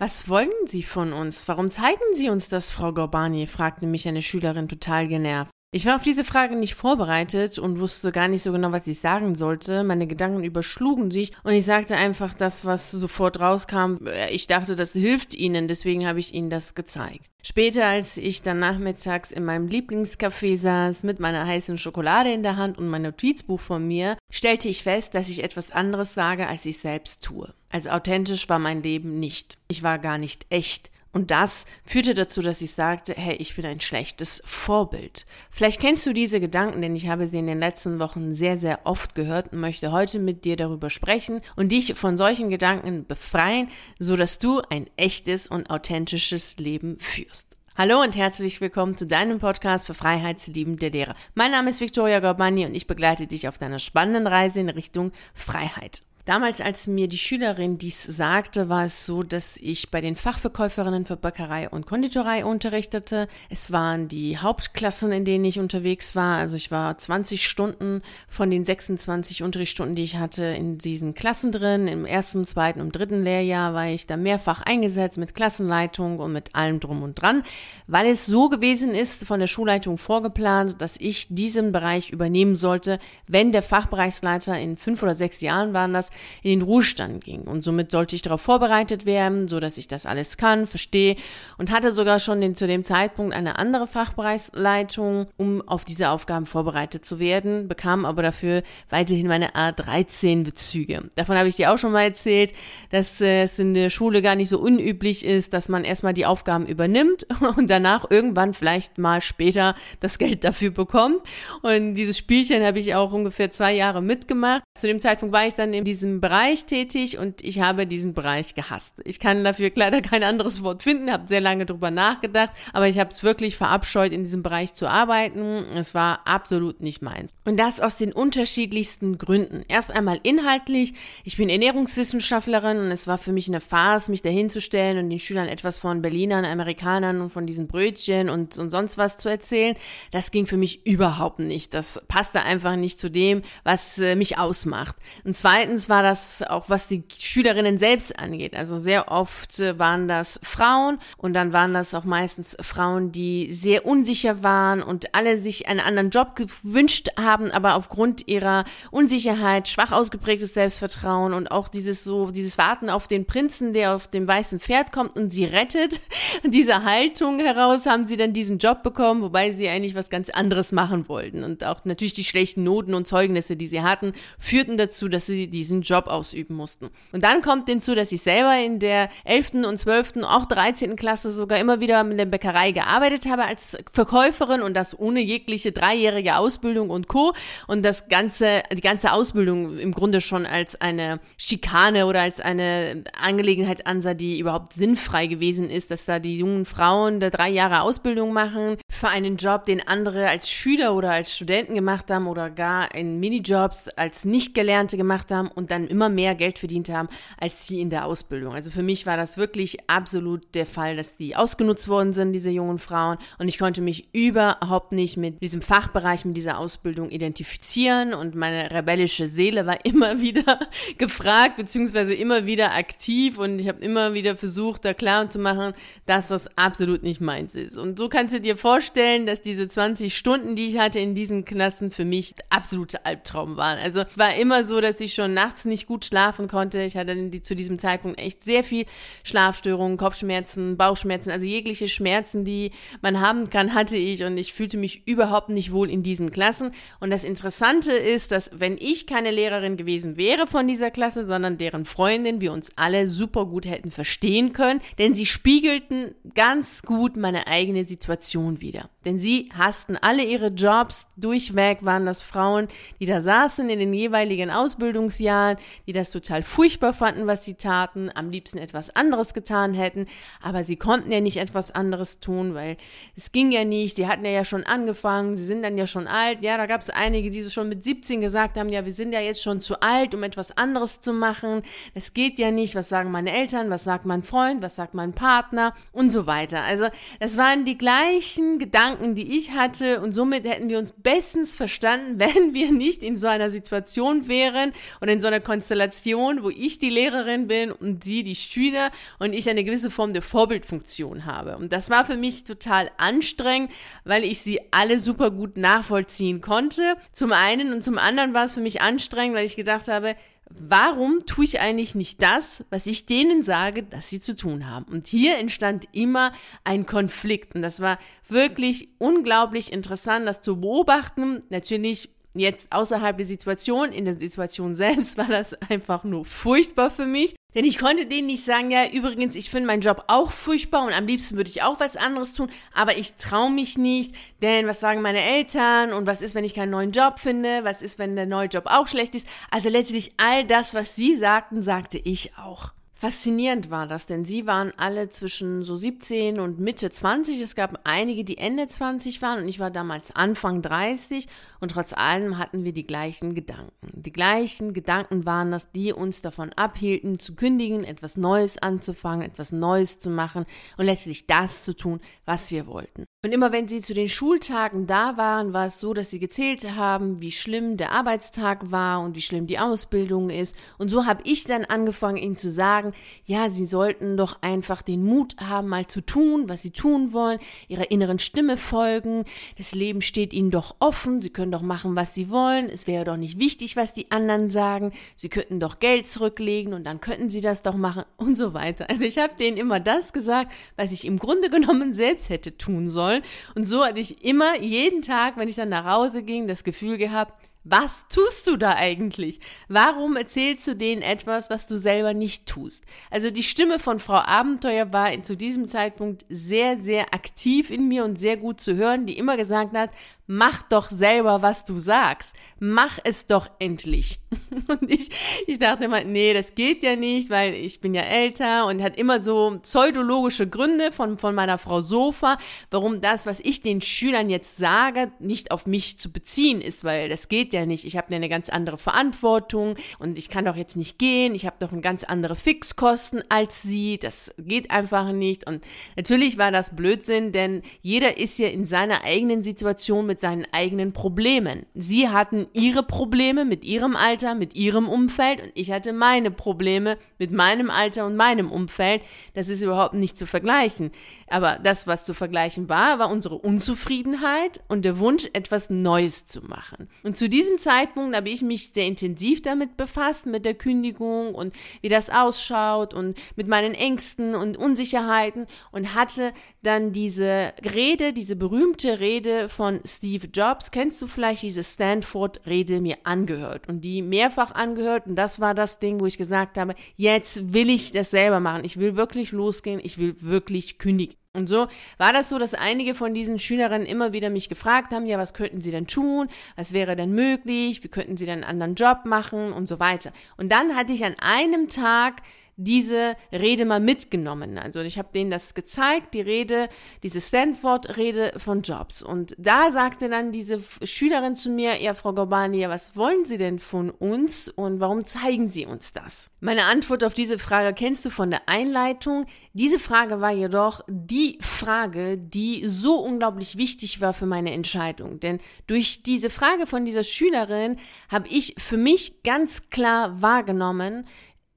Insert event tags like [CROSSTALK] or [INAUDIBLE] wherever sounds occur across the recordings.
Was wollen Sie von uns? Warum zeigen Sie uns das, Frau Gorbani? fragte mich eine Schülerin total genervt. Ich war auf diese Frage nicht vorbereitet und wusste gar nicht so genau, was ich sagen sollte. Meine Gedanken überschlugen sich und ich sagte einfach das, was sofort rauskam. Ich dachte, das hilft Ihnen, deswegen habe ich Ihnen das gezeigt. Später, als ich dann nachmittags in meinem Lieblingscafé saß, mit meiner heißen Schokolade in der Hand und mein Notizbuch von mir, stellte ich fest, dass ich etwas anderes sage, als ich selbst tue. Also authentisch war mein Leben nicht. Ich war gar nicht echt. Und das führte dazu, dass ich sagte, hey, ich bin ein schlechtes Vorbild. Vielleicht kennst du diese Gedanken, denn ich habe sie in den letzten Wochen sehr, sehr oft gehört und möchte heute mit dir darüber sprechen und dich von solchen Gedanken befreien, so dass du ein echtes und authentisches Leben führst. Hallo und herzlich willkommen zu deinem Podcast für freiheitsliebende Lehrer. Mein Name ist Victoria Gorbani und ich begleite dich auf deiner spannenden Reise in Richtung Freiheit. Damals, als mir die Schülerin dies sagte, war es so, dass ich bei den Fachverkäuferinnen für Bäckerei und Konditorei unterrichtete. Es waren die Hauptklassen, in denen ich unterwegs war. Also ich war 20 Stunden von den 26 Unterrichtsstunden, die ich hatte, in diesen Klassen drin. Im ersten, zweiten und dritten Lehrjahr war ich da mehrfach eingesetzt mit Klassenleitung und mit allem drum und dran, weil es so gewesen ist, von der Schulleitung vorgeplant, dass ich diesen Bereich übernehmen sollte, wenn der Fachbereichsleiter in fünf oder sechs Jahren waren das, in den Ruhestand ging. Und somit sollte ich darauf vorbereitet werden, so dass ich das alles kann, verstehe und hatte sogar schon den, zu dem Zeitpunkt eine andere Fachbereichsleitung, um auf diese Aufgaben vorbereitet zu werden, bekam aber dafür weiterhin meine A13-Bezüge. Davon habe ich dir auch schon mal erzählt, dass äh, es in der Schule gar nicht so unüblich ist, dass man erstmal die Aufgaben übernimmt [LAUGHS] und danach irgendwann vielleicht mal später das Geld dafür bekommt. Und dieses Spielchen habe ich auch ungefähr zwei Jahre mitgemacht. Zu dem Zeitpunkt war ich dann in diesem diesem Bereich tätig und ich habe diesen Bereich gehasst. Ich kann dafür leider kein anderes Wort finden, habe sehr lange drüber nachgedacht, aber ich habe es wirklich verabscheut, in diesem Bereich zu arbeiten. Es war absolut nicht meins. Und das aus den unterschiedlichsten Gründen. Erst einmal inhaltlich. Ich bin Ernährungswissenschaftlerin und es war für mich eine Farce, mich dahinzustellen und den Schülern etwas von Berlinern, Amerikanern und von diesen Brötchen und, und sonst was zu erzählen. Das ging für mich überhaupt nicht. Das passte einfach nicht zu dem, was äh, mich ausmacht. Und zweitens war das auch, was die Schülerinnen selbst angeht. Also sehr oft waren das Frauen und dann waren das auch meistens Frauen, die sehr unsicher waren und alle sich einen anderen Job gewünscht haben, aber aufgrund ihrer Unsicherheit, schwach ausgeprägtes Selbstvertrauen und auch dieses so, dieses Warten auf den Prinzen, der auf dem weißen Pferd kommt und sie rettet. [LAUGHS] Diese Haltung heraus haben sie dann diesen Job bekommen, wobei sie eigentlich was ganz anderes machen wollten. Und auch natürlich die schlechten Noten und Zeugnisse, die sie hatten, führten dazu, dass sie diesen Job ausüben mussten. Und dann kommt hinzu, dass ich selber in der 11. und 12., auch 13. Klasse sogar immer wieder mit der Bäckerei gearbeitet habe als Verkäuferin und das ohne jegliche dreijährige Ausbildung und Co. Und das ganze, die ganze Ausbildung im Grunde schon als eine Schikane oder als eine Angelegenheit ansah, die überhaupt sinnfrei gewesen ist, dass da die jungen Frauen da drei Jahre Ausbildung machen für einen Job, den andere als Schüler oder als Studenten gemacht haben oder gar in Minijobs als Nicht-Gelernte gemacht haben und dann immer mehr Geld verdient haben als sie in der Ausbildung. Also für mich war das wirklich absolut der Fall, dass die ausgenutzt worden sind, diese jungen Frauen. Und ich konnte mich überhaupt nicht mit diesem Fachbereich, mit dieser Ausbildung identifizieren. Und meine rebellische Seele war [LAUGHS] immer wieder gefragt, beziehungsweise immer wieder aktiv. Und ich habe immer wieder versucht, da klar zu machen, dass das absolut nicht meins ist. Und so kannst du dir vorstellen, dass diese 20 Stunden, die ich hatte in diesen Klassen, für mich absolute Albtraum waren. Also war immer so, dass ich schon nachts nicht gut schlafen konnte. Ich hatte die, zu diesem Zeitpunkt echt sehr viel Schlafstörungen, Kopfschmerzen, Bauchschmerzen, also jegliche Schmerzen, die man haben kann, hatte ich und ich fühlte mich überhaupt nicht wohl in diesen Klassen. Und das Interessante ist, dass wenn ich keine Lehrerin gewesen wäre von dieser Klasse, sondern deren Freundin, wir uns alle super gut hätten verstehen können, denn sie spiegelten ganz gut meine eigene Situation wieder. Denn sie hassten alle ihre Jobs, durchweg waren das Frauen, die da saßen in den jeweiligen Ausbildungsjahren, die das total furchtbar fanden, was sie taten, am liebsten etwas anderes getan hätten, aber sie konnten ja nicht etwas anderes tun, weil es ging ja nicht, sie hatten ja schon angefangen, sie sind dann ja schon alt, ja, da gab es einige, die so schon mit 17 gesagt haben, ja, wir sind ja jetzt schon zu alt, um etwas anderes zu machen, es geht ja nicht, was sagen meine Eltern, was sagt mein Freund, was sagt mein Partner? Und so weiter. Also es waren die gleichen Gedanken, die ich hatte. Und somit hätten wir uns bestens verstanden, [LAUGHS] wenn wir nicht in so einer Situation wären und in so einer Konstellation, wo ich die Lehrerin bin und sie die Schüler und ich eine gewisse Form der Vorbildfunktion habe. Und das war für mich total anstrengend, weil ich sie alle super gut nachvollziehen konnte. Zum einen und zum anderen war es für mich anstrengend, weil ich gedacht habe, warum tue ich eigentlich nicht das, was ich denen sage, dass sie zu tun haben? Und hier entstand immer ein Konflikt. Und das war wirklich unglaublich interessant, das zu beobachten. Natürlich jetzt außerhalb der Situation, in der Situation selbst war das einfach nur furchtbar für mich. Denn ich konnte denen nicht sagen, ja, übrigens, ich finde meinen Job auch furchtbar und am liebsten würde ich auch was anderes tun, aber ich traue mich nicht, denn was sagen meine Eltern und was ist, wenn ich keinen neuen Job finde, was ist, wenn der neue Job auch schlecht ist. Also letztlich all das, was sie sagten, sagte ich auch. Faszinierend war das, denn sie waren alle zwischen so 17 und Mitte 20. Es gab einige, die Ende 20 waren und ich war damals Anfang 30 und trotz allem hatten wir die gleichen Gedanken. Die gleichen Gedanken waren das, die uns davon abhielten, zu kündigen, etwas Neues anzufangen, etwas Neues zu machen und letztlich das zu tun, was wir wollten. Und immer wenn sie zu den Schultagen da waren, war es so, dass sie gezählt haben, wie schlimm der Arbeitstag war und wie schlimm die Ausbildung ist. Und so habe ich dann angefangen, ihnen zu sagen, ja, sie sollten doch einfach den Mut haben, mal zu tun, was sie tun wollen, ihrer inneren Stimme folgen. Das Leben steht ihnen doch offen, sie können doch machen, was sie wollen. Es wäre doch nicht wichtig, was die anderen sagen. Sie könnten doch Geld zurücklegen und dann könnten sie das doch machen [LAUGHS] und so weiter. Also ich habe denen immer das gesagt, was ich im Grunde genommen selbst hätte tun sollen sollen. Und so hatte ich immer jeden Tag, wenn ich dann nach Hause ging, das Gefühl gehabt, was tust du da eigentlich? Warum erzählst du denen etwas, was du selber nicht tust? Also die Stimme von Frau Abenteuer war zu diesem Zeitpunkt sehr, sehr aktiv in mir und sehr gut zu hören, die immer gesagt hat, mach doch selber, was du sagst. Mach es doch endlich. [LAUGHS] Und ich, ich dachte immer, nee, das geht ja nicht, weil ich bin ja älter und hat immer so pseudologische Gründe von, von meiner Frau Sofa, warum das, was ich den Schülern jetzt sage, nicht auf mich zu beziehen ist, weil das geht ja nicht. Ich habe eine ganz andere Verantwortung und ich kann doch jetzt nicht gehen. Ich habe doch eine ganz andere Fixkosten als sie. Das geht einfach nicht. Und natürlich war das Blödsinn, denn jeder ist ja in seiner eigenen Situation mit seinen eigenen Problemen. Sie hatten ihre Probleme mit ihrem Alter, mit ihrem Umfeld und ich hatte meine Probleme mit meinem Alter und meinem Umfeld. Das ist überhaupt nicht zu vergleichen. Aber das, was zu vergleichen war, war unsere Unzufriedenheit und der Wunsch, etwas Neues zu machen. Und zu diesem Zeitpunkt habe ich mich sehr intensiv damit befasst, mit der Kündigung und wie das ausschaut und mit meinen Ängsten und Unsicherheiten und hatte dann diese Rede, diese berühmte Rede von Steve Jobs, kennst du vielleicht diese Stanford-Rede mir angehört und die mehrfach angehört? Und das war das Ding, wo ich gesagt habe, jetzt will ich das selber machen, ich will wirklich losgehen, ich will wirklich kündigen. Und so war das so, dass einige von diesen Schülerinnen immer wieder mich gefragt haben, ja, was könnten sie denn tun? Was wäre denn möglich? Wie könnten sie denn einen anderen Job machen? Und so weiter. Und dann hatte ich an einem Tag diese Rede mal mitgenommen. Also ich habe denen das gezeigt, die Rede, diese Stanford-Rede von Jobs. Und da sagte dann diese Schülerin zu mir, ja, Frau Gorbani, was wollen Sie denn von uns und warum zeigen Sie uns das? Meine Antwort auf diese Frage kennst du von der Einleitung. Diese Frage war jedoch die Frage, die so unglaublich wichtig war für meine Entscheidung. Denn durch diese Frage von dieser Schülerin habe ich für mich ganz klar wahrgenommen,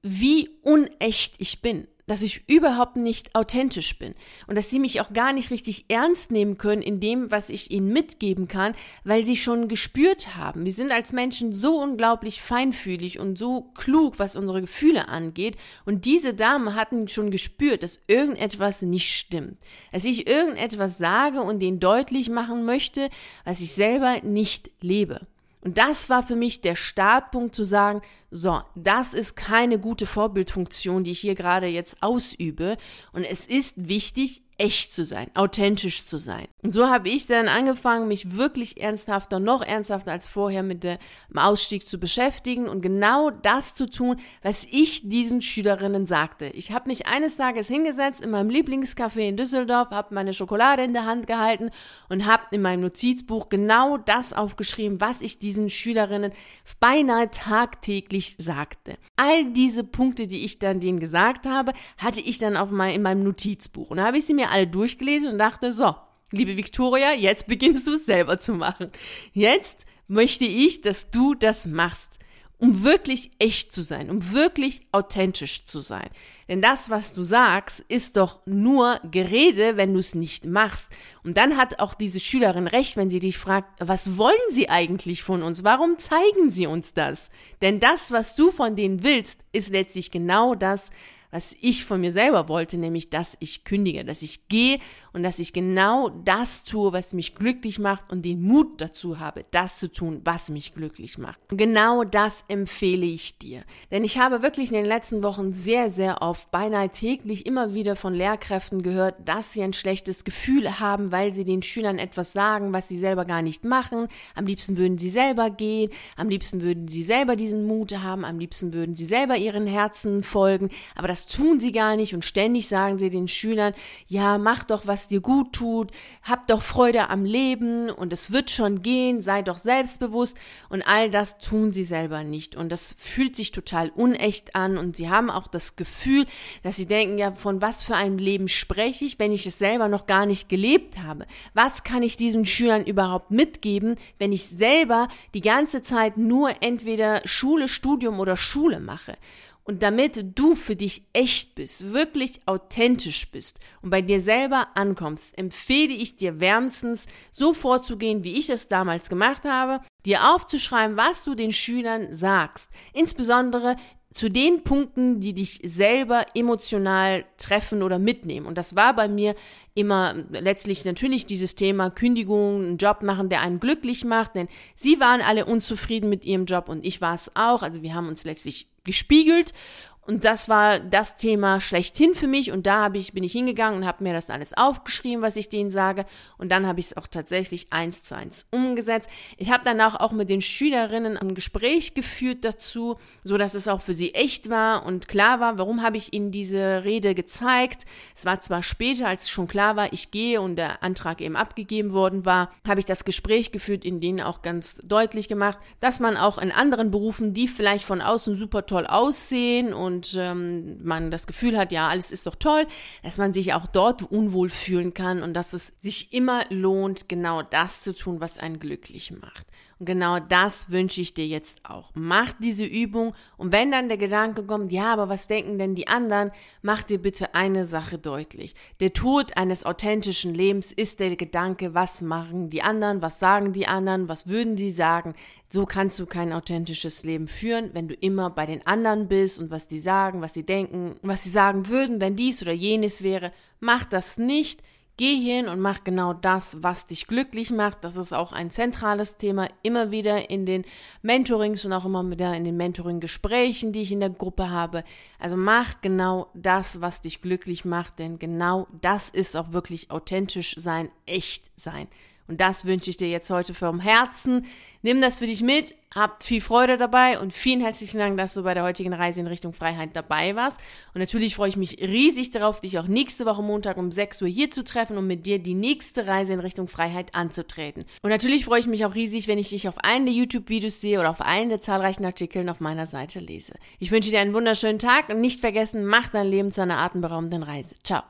wie unecht ich bin, dass ich überhaupt nicht authentisch bin und dass sie mich auch gar nicht richtig ernst nehmen können in dem, was ich ihnen mitgeben kann, weil sie schon gespürt haben. Wir sind als Menschen so unglaublich feinfühlig und so klug, was unsere Gefühle angeht und diese Damen hatten schon gespürt, dass irgendetwas nicht stimmt, dass ich irgendetwas sage und denen deutlich machen möchte, was ich selber nicht lebe. Und das war für mich der Startpunkt zu sagen, so, das ist keine gute Vorbildfunktion, die ich hier gerade jetzt ausübe. Und es ist wichtig, echt zu sein, authentisch zu sein. Und so habe ich dann angefangen, mich wirklich ernsthafter, noch ernsthafter als vorher mit dem Ausstieg zu beschäftigen und genau das zu tun, was ich diesen Schülerinnen sagte. Ich habe mich eines Tages hingesetzt in meinem Lieblingscafé in Düsseldorf, habe meine Schokolade in der Hand gehalten und habe in meinem Notizbuch genau das aufgeschrieben, was ich diesen Schülerinnen beinahe tagtäglich sagte. All diese Punkte, die ich dann denen gesagt habe, hatte ich dann auf mein, in meinem Notizbuch und da habe ich sie mir alle durchgelesen und dachte, so, liebe Victoria, jetzt beginnst du es selber zu machen. Jetzt möchte ich, dass du das machst um wirklich echt zu sein, um wirklich authentisch zu sein. Denn das, was du sagst, ist doch nur Gerede, wenn du es nicht machst. Und dann hat auch diese Schülerin recht, wenn sie dich fragt, was wollen sie eigentlich von uns? Warum zeigen sie uns das? Denn das, was du von denen willst, ist letztlich genau das, was ich von mir selber wollte, nämlich, dass ich kündige, dass ich gehe und dass ich genau das tue, was mich glücklich macht und den Mut dazu habe, das zu tun, was mich glücklich macht. Und genau das empfehle ich dir. Denn ich habe wirklich in den letzten Wochen sehr, sehr oft, beinahe täglich immer wieder von Lehrkräften gehört, dass sie ein schlechtes Gefühl haben, weil sie den Schülern etwas sagen, was sie selber gar nicht machen. Am liebsten würden sie selber gehen, am liebsten würden sie selber diesen Mut haben, am liebsten würden sie selber ihren Herzen folgen. Aber das das tun sie gar nicht und ständig sagen sie den Schülern, ja, mach doch, was dir gut tut, hab doch Freude am Leben und es wird schon gehen, sei doch selbstbewusst und all das tun sie selber nicht und das fühlt sich total unecht an und sie haben auch das Gefühl, dass sie denken, ja, von was für einem Leben spreche ich, wenn ich es selber noch gar nicht gelebt habe? Was kann ich diesen Schülern überhaupt mitgeben, wenn ich selber die ganze Zeit nur entweder Schule, Studium oder Schule mache? Und damit du für dich echt bist, wirklich authentisch bist und bei dir selber ankommst, empfehle ich dir wärmstens, so vorzugehen, wie ich es damals gemacht habe, dir aufzuschreiben, was du den Schülern sagst. Insbesondere zu den Punkten, die dich selber emotional treffen oder mitnehmen. Und das war bei mir immer letztlich natürlich dieses Thema Kündigung, einen Job machen, der einen glücklich macht, denn sie waren alle unzufrieden mit ihrem Job und ich war es auch. Also wir haben uns letztlich gespiegelt und das war das Thema schlechthin für mich. Und da habe ich, bin ich hingegangen und habe mir das alles aufgeschrieben, was ich denen sage. Und dann habe ich es auch tatsächlich eins zu eins umgesetzt. Ich habe danach auch mit den Schülerinnen ein Gespräch geführt dazu, so dass es auch für sie echt war und klar war, warum habe ich ihnen diese Rede gezeigt. Es war zwar später, als schon klar war, ich gehe und der Antrag eben abgegeben worden war, habe ich das Gespräch geführt, in denen auch ganz deutlich gemacht, dass man auch in anderen Berufen, die vielleicht von außen super toll aussehen und und ähm, man das Gefühl hat, ja, alles ist doch toll, dass man sich auch dort unwohl fühlen kann und dass es sich immer lohnt, genau das zu tun, was einen glücklich macht. Und genau das wünsche ich dir jetzt auch. Mach diese Übung und wenn dann der Gedanke kommt, ja, aber was denken denn die anderen, mach dir bitte eine Sache deutlich. Der Tod eines authentischen Lebens ist der Gedanke, was machen die anderen, was sagen die anderen, was würden die sagen. So kannst du kein authentisches Leben führen, wenn du immer bei den anderen bist und was die sagen, was sie denken, was sie sagen würden, wenn dies oder jenes wäre. Mach das nicht. Geh hin und mach genau das, was dich glücklich macht. Das ist auch ein zentrales Thema, immer wieder in den Mentorings und auch immer wieder in den Mentoring-Gesprächen, die ich in der Gruppe habe. Also mach genau das, was dich glücklich macht, denn genau das ist auch wirklich authentisch sein, echt sein. Und das wünsche ich dir jetzt heute vom Herzen. Nimm das für dich mit, habt viel Freude dabei und vielen herzlichen Dank, dass du bei der heutigen Reise in Richtung Freiheit dabei warst. Und natürlich freue ich mich riesig darauf, dich auch nächste Woche Montag um 6 Uhr hier zu treffen und mit dir die nächste Reise in Richtung Freiheit anzutreten. Und natürlich freue ich mich auch riesig, wenn ich dich auf einen der YouTube-Videos sehe oder auf einen der zahlreichen Artikeln auf meiner Seite lese. Ich wünsche dir einen wunderschönen Tag und nicht vergessen, mach dein Leben zu einer atemberaubenden Reise. Ciao.